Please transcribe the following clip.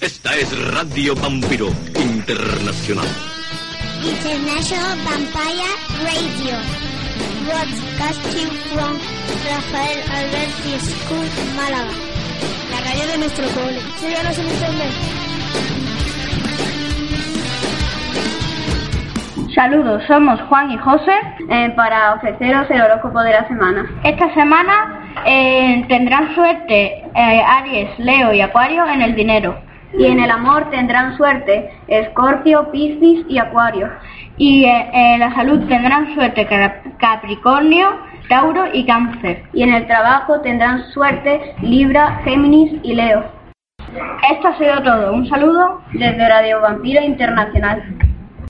Esta es Radio Vampiro Internacional. International Vampire Radio. Broadcasting from Rafael Alberti School, Málaga. La radio de nuestro cole. Síganos en internet. Saludos, somos Juan y José eh, para ofreceros el horóscopo de la semana. Esta semana eh, tendrán suerte eh, Aries, Leo y Acuario en el dinero. Y en el amor tendrán suerte Escorpio, Piscis y Acuario. Y en la salud tendrán suerte Capricornio, Tauro y Cáncer. Y en el trabajo tendrán suerte Libra, Géminis y Leo. Esto ha sido todo. Un saludo desde Radio Vampiro Internacional.